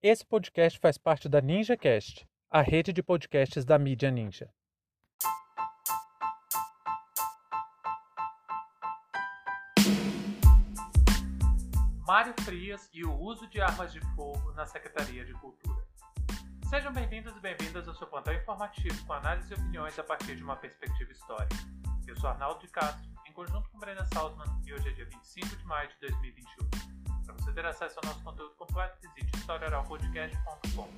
Esse podcast faz parte da NinjaCast, a rede de podcasts da mídia Ninja. Mário Frias e o uso de armas de fogo na Secretaria de Cultura. Sejam bem-vindos e bem-vindas ao seu plantão informativo com análise e opiniões a partir de uma perspectiva histórica. Eu sou Arnaldo de Castro, em conjunto com Brenda Salzman, e hoje é dia 25 de maio de 2021. Para você ter acesso ao nosso conteúdo completo, visite historioralpodcast.com.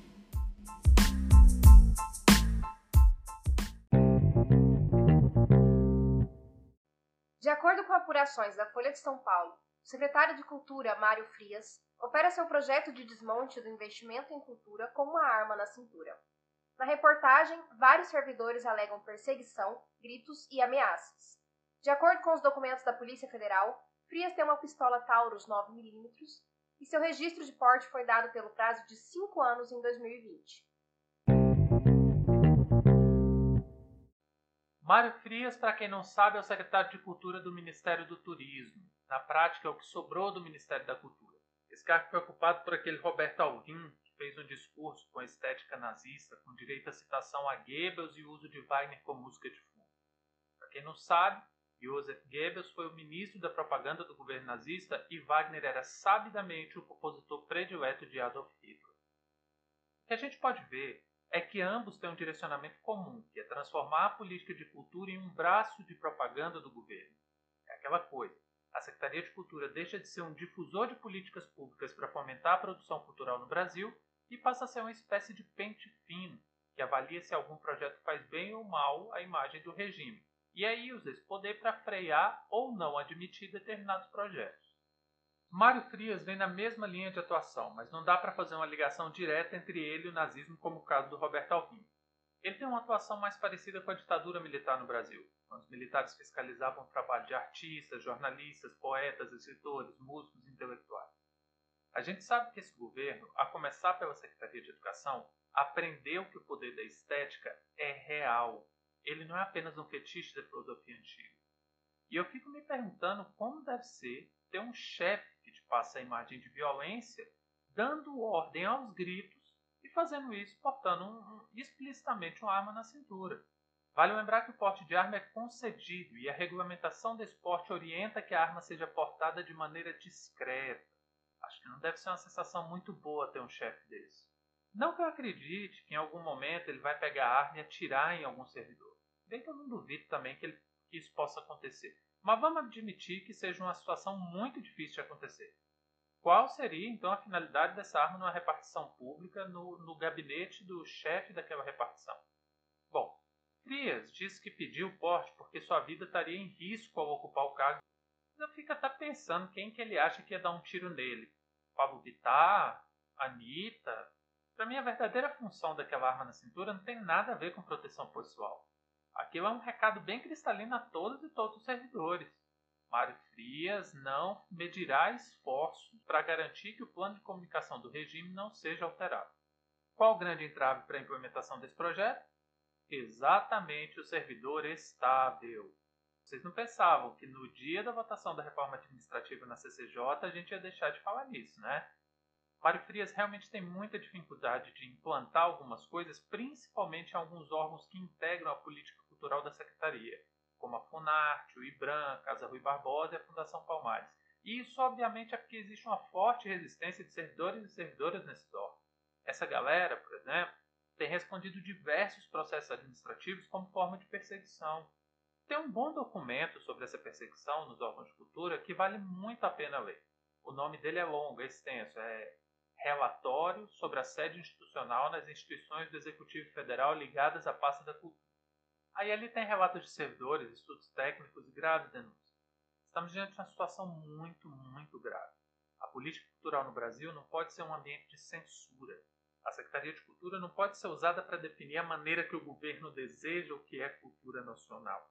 De acordo com apurações da Folha de São Paulo, o secretário de Cultura, Mário Frias, opera seu projeto de desmonte do investimento em cultura com uma arma na cintura. Na reportagem, vários servidores alegam perseguição, gritos e ameaças. De acordo com os documentos da Polícia Federal, Frias tem uma pistola Taurus 9mm e seu registro de porte foi dado pelo prazo de 5 anos em 2020. Mário Frias, para quem não sabe, é o secretário de Cultura do Ministério do Turismo. Na prática, é o que sobrou do Ministério da Cultura. Esse cargo foi ocupado por aquele Roberto Alvim, que fez um discurso com estética nazista, com direito à citação a Goebbels e uso de Wagner como música de fundo. Para quem não sabe, Joseph Goebbels foi o ministro da propaganda do governo nazista e Wagner era sabidamente o compositor predileto de Adolf Hitler. O que a gente pode ver é que ambos têm um direcionamento comum, que é transformar a política de cultura em um braço de propaganda do governo. É aquela coisa. A Secretaria de Cultura deixa de ser um difusor de políticas públicas para fomentar a produção cultural no Brasil e passa a ser uma espécie de pente fino, que avalia se algum projeto faz bem ou mal à imagem do regime, e aí usa esse poder para frear ou não admitir determinados projetos. Mário Frias vem na mesma linha de atuação, mas não dá para fazer uma ligação direta entre ele e o nazismo, como o caso do Roberto Alvim. Ele tem uma atuação mais parecida com a ditadura militar no Brasil, quando os militares fiscalizavam o trabalho de artistas, jornalistas, poetas, escritores, músicos e intelectuais. A gente sabe que esse governo, a começar pela Secretaria de Educação, aprendeu que o poder da estética é real. Ele não é apenas um fetiche da filosofia antiga. E eu fico me perguntando como deve ser ter um chefe que te passa a imagem de violência, dando ordem aos gritos e fazendo isso portando um, um, explicitamente uma arma na cintura. Vale lembrar que o porte de arma é concedido e a regulamentação desse porte orienta que a arma seja portada de maneira discreta. Acho que não deve ser uma sensação muito boa ter um chefe desse. Não que eu acredite que em algum momento ele vai pegar a arma e atirar em algum servidor. Bem que eu não duvido também que, ele, que isso possa acontecer. Mas vamos admitir que seja uma situação muito difícil de acontecer. Qual seria então a finalidade dessa arma numa repartição pública no, no gabinete do chefe daquela repartição? Bom, Frias disse que pediu o porte porque sua vida estaria em risco ao ocupar o cargo. Mas eu fico até pensando quem que ele acha que ia dar um tiro nele. Pablo Vittar? Anitta? Para mim, a verdadeira função daquela arma na cintura não tem nada a ver com proteção pessoal. Aquilo é um recado bem cristalino a todos e todos os servidores. Mário Frias não medirá esforços para garantir que o plano de comunicação do regime não seja alterado. Qual o grande entrave para a implementação desse projeto? Exatamente o servidor estável. Vocês não pensavam que no dia da votação da reforma administrativa na CCJ a gente ia deixar de falar nisso, né? Mário Frias realmente tem muita dificuldade de implantar algumas coisas, principalmente alguns órgãos que integram a política cultural da Secretaria, como a Funarte, o IBRAM, Casa Rui Barbosa e a Fundação Palmares. E isso, obviamente, é porque existe uma forte resistência de servidores e servidoras nesses órgãos. Essa galera, por exemplo, tem respondido diversos processos administrativos como forma de perseguição. Tem um bom documento sobre essa perseguição nos órgãos de cultura que vale muito a pena ler. O nome dele é longo, é extenso, é relatório sobre a sede institucional nas instituições do Executivo Federal ligadas à pasta da cultura. Aí ali tem relatos de servidores, estudos técnicos e graves denúncias. Estamos diante de uma situação muito, muito grave. A política cultural no Brasil não pode ser um ambiente de censura. A Secretaria de Cultura não pode ser usada para definir a maneira que o governo deseja o que é cultura nacional.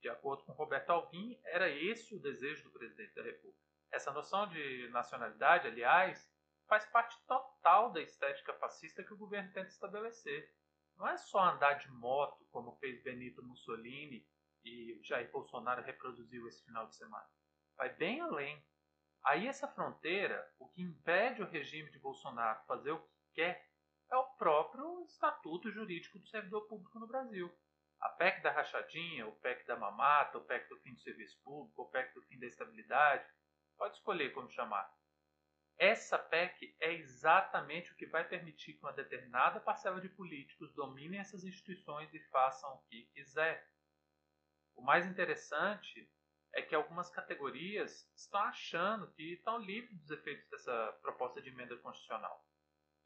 De acordo com Roberto Alvim, era esse o desejo do presidente da República. Essa noção de nacionalidade, aliás, faz parte total da estética fascista que o governo tenta estabelecer. Não é só andar de moto, como fez Benito Mussolini e Jair Bolsonaro reproduziu esse final de semana. Vai bem além. Aí essa fronteira, o que impede o regime de Bolsonaro fazer o que quer é o próprio Estatuto Jurídico do Servidor Público no Brasil. A PEC da rachadinha, o PEC da mamata, o PEC do fim do serviço público, o PEC do fim da estabilidade, pode escolher como chamar. Essa PEC é exatamente o que vai permitir que uma determinada parcela de políticos dominem essas instituições e façam o que quiser. O mais interessante é que algumas categorias estão achando que estão livres dos efeitos dessa proposta de emenda constitucional.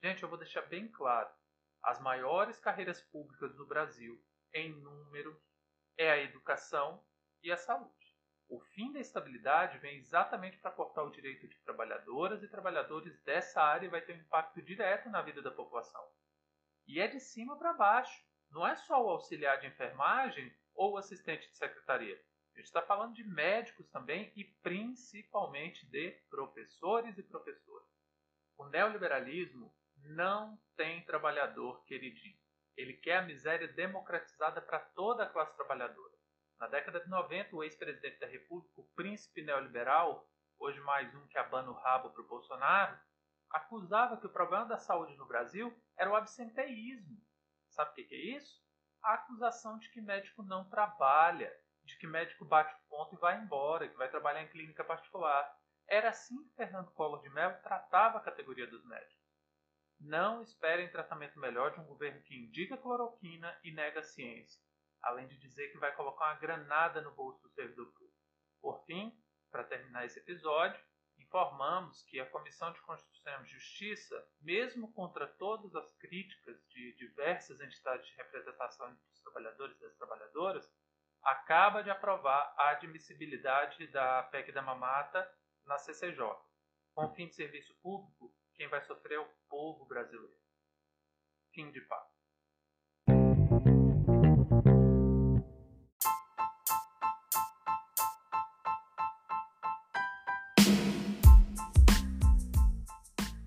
Gente, eu vou deixar bem claro: as maiores carreiras públicas do Brasil, em número, é a educação e a saúde. O fim da estabilidade vem exatamente para cortar o direito de trabalhadoras e trabalhadores dessa área e vai ter um impacto direto na vida da população. E é de cima para baixo. Não é só o auxiliar de enfermagem ou o assistente de secretaria. A gente está falando de médicos também e principalmente de professores e professoras. O neoliberalismo não tem trabalhador queridinho. Ele quer a miséria democratizada para toda a classe trabalhadora. Na década de 90, o ex-presidente da República, o príncipe neoliberal, hoje mais um que abana o rabo para o Bolsonaro, acusava que o problema da saúde no Brasil era o absenteísmo. Sabe o que é isso? A acusação de que médico não trabalha, de que médico bate o ponto e vai embora, que vai trabalhar em clínica particular. Era assim que Fernando Collor de Mello tratava a categoria dos médicos. Não esperem tratamento melhor de um governo que indica cloroquina e nega ciência, além de dizer que vai colocar uma granada no bolso do servidor público. Por fim, para terminar esse episódio, informamos que a Comissão de Constituição e Justiça, mesmo contra todas as críticas de diversas entidades de representação dos trabalhadores e das trabalhadoras, acaba de aprovar a admissibilidade da PEC da mamata na CCJ. Com fim de serviço público, quem vai sofrer é o povo brasileiro. Fim de papo.